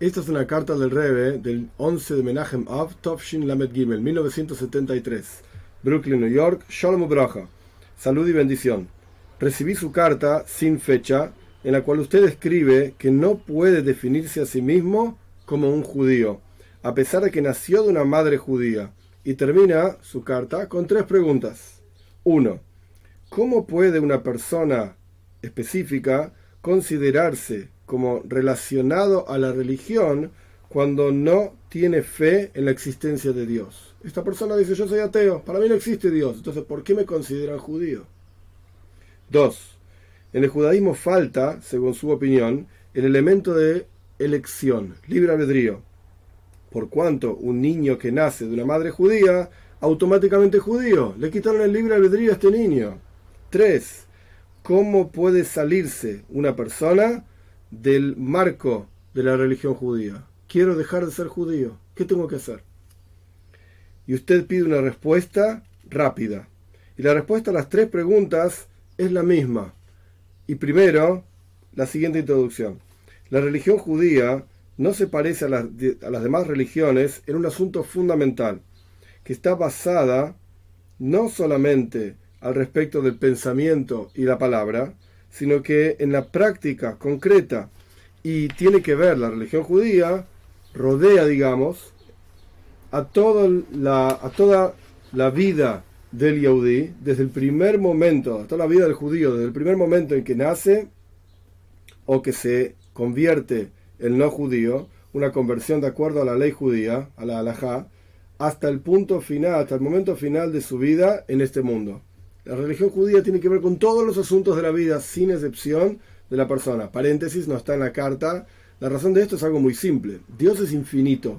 Esta es una carta del Rebe del 11 de Menachem Av, Tovshin Lamed Gimel, 1973, Brooklyn, New York, Shalom Bracha. Salud y bendición. Recibí su carta sin fecha, en la cual usted escribe que no puede definirse a sí mismo como un judío, a pesar de que nació de una madre judía. Y termina su carta con tres preguntas. 1. ¿Cómo puede una persona específica considerarse como relacionado a la religión cuando no tiene fe en la existencia de Dios. Esta persona dice, yo soy ateo, para mí no existe Dios, entonces ¿por qué me consideran judío? 2. En el judaísmo falta, según su opinión, el elemento de elección, libre albedrío. Por cuanto un niño que nace de una madre judía, automáticamente judío, le quitaron el libre albedrío a este niño. 3. ¿Cómo puede salirse una persona del marco de la religión judía. Quiero dejar de ser judío. ¿Qué tengo que hacer? Y usted pide una respuesta rápida. Y la respuesta a las tres preguntas es la misma. Y primero, la siguiente introducción. La religión judía no se parece a las, a las demás religiones en un asunto fundamental, que está basada no solamente al respecto del pensamiento y la palabra, sino que en la práctica concreta y tiene que ver la religión judía, rodea, digamos, a, toda la, a toda la vida del Yahudí, desde el primer momento, a toda la vida del judío, desde el primer momento en que nace o que se convierte el no judío, una conversión de acuerdo a la ley judía, a la halajá, hasta el punto final, hasta el momento final de su vida en este mundo. La religión judía tiene que ver con todos los asuntos de la vida, sin excepción de la persona. Paréntesis, no está en la carta. La razón de esto es algo muy simple. Dios es infinito.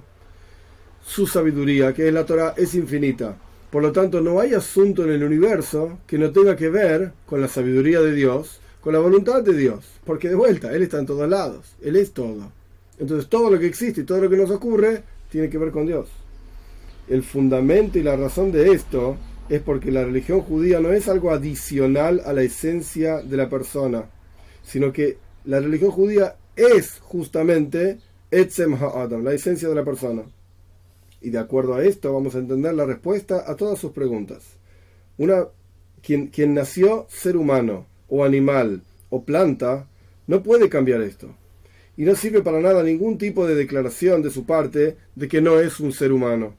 Su sabiduría, que es la Torah, es infinita. Por lo tanto, no hay asunto en el universo que no tenga que ver con la sabiduría de Dios, con la voluntad de Dios. Porque de vuelta, Él está en todos lados. Él es todo. Entonces, todo lo que existe y todo lo que nos ocurre tiene que ver con Dios. El fundamento y la razón de esto es porque la religión judía no es algo adicional a la esencia de la persona, sino que la religión judía es justamente Etzem Ha'adam, la esencia de la persona. Y de acuerdo a esto vamos a entender la respuesta a todas sus preguntas. Una, quien, quien nació ser humano, o animal, o planta, no puede cambiar esto. Y no sirve para nada ningún tipo de declaración de su parte de que no es un ser humano,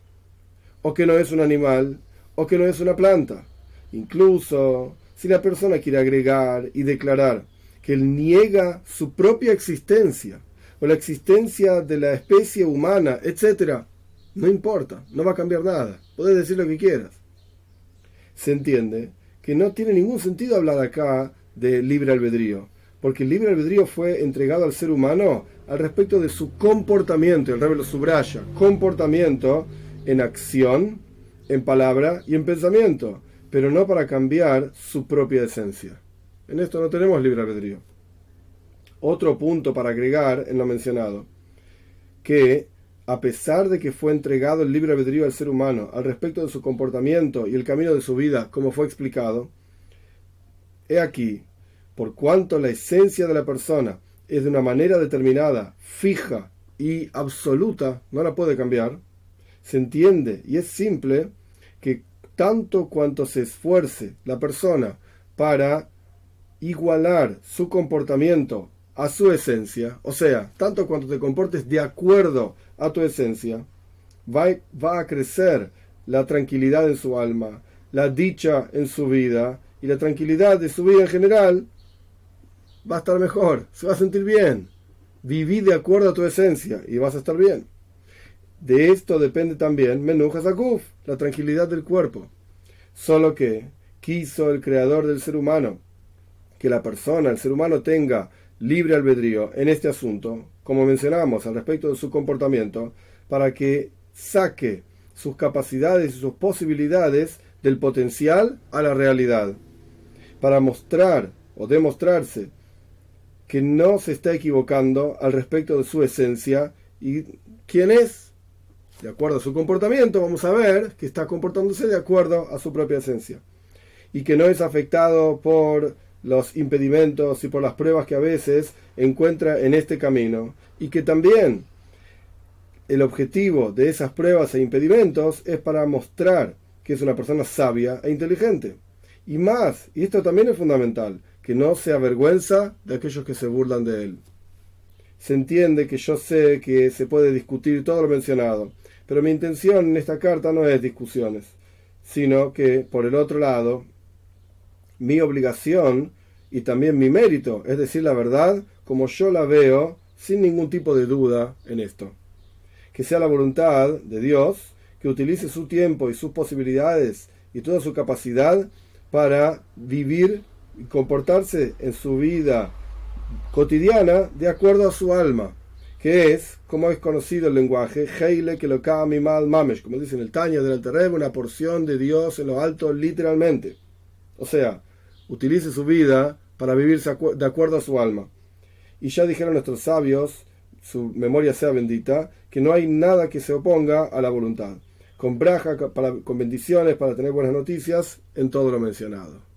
o que no es un animal, o que no es una planta. Incluso si la persona quiere agregar y declarar que él niega su propia existencia o la existencia de la especie humana, etc., no importa, no va a cambiar nada. Puedes decir lo que quieras. Se entiende que no tiene ningún sentido hablar acá de libre albedrío, porque el libre albedrío fue entregado al ser humano al respecto de su comportamiento, el rey lo subraya, comportamiento en acción en palabra y en pensamiento, pero no para cambiar su propia esencia. En esto no tenemos libre albedrío. Otro punto para agregar en lo mencionado, que a pesar de que fue entregado el libre albedrío al ser humano al respecto de su comportamiento y el camino de su vida, como fue explicado, he aquí, por cuanto la esencia de la persona es de una manera determinada, fija y absoluta, no la puede cambiar, se entiende y es simple que tanto cuanto se esfuerce la persona para igualar su comportamiento a su esencia, o sea, tanto cuanto te comportes de acuerdo a tu esencia, va, va a crecer la tranquilidad en su alma, la dicha en su vida y la tranquilidad de su vida en general va a estar mejor, se va a sentir bien. Viví de acuerdo a tu esencia y vas a estar bien. De esto depende también Menujas Akuf, la tranquilidad del cuerpo. Solo que quiso el creador del ser humano que la persona, el ser humano, tenga libre albedrío en este asunto, como mencionamos al respecto de su comportamiento, para que saque sus capacidades y sus posibilidades del potencial a la realidad, para mostrar o demostrarse que no se está equivocando al respecto de su esencia y quién es de acuerdo a su comportamiento, vamos a ver que está comportándose de acuerdo a su propia esencia. Y que no es afectado por los impedimentos y por las pruebas que a veces encuentra en este camino. Y que también el objetivo de esas pruebas e impedimentos es para mostrar que es una persona sabia e inteligente. Y más, y esto también es fundamental, que no se avergüenza de aquellos que se burlan de él. Se entiende que yo sé que se puede discutir todo lo mencionado, pero mi intención en esta carta no es discusiones, sino que, por el otro lado, mi obligación y también mi mérito es decir la verdad como yo la veo, sin ningún tipo de duda en esto. Que sea la voluntad de Dios que utilice su tiempo y sus posibilidades y toda su capacidad para vivir y comportarse en su vida cotidiana de acuerdo a su alma, que es, como es conocido el lenguaje, Heile que lo mal mamesh, como dice en el Taño del Alterreb, una porción de Dios en lo alto literalmente. O sea, utilice su vida para vivir de acuerdo a su alma. Y ya dijeron nuestros sabios, su memoria sea bendita, que no hay nada que se oponga a la voluntad con braja, con bendiciones para tener buenas noticias en todo lo mencionado.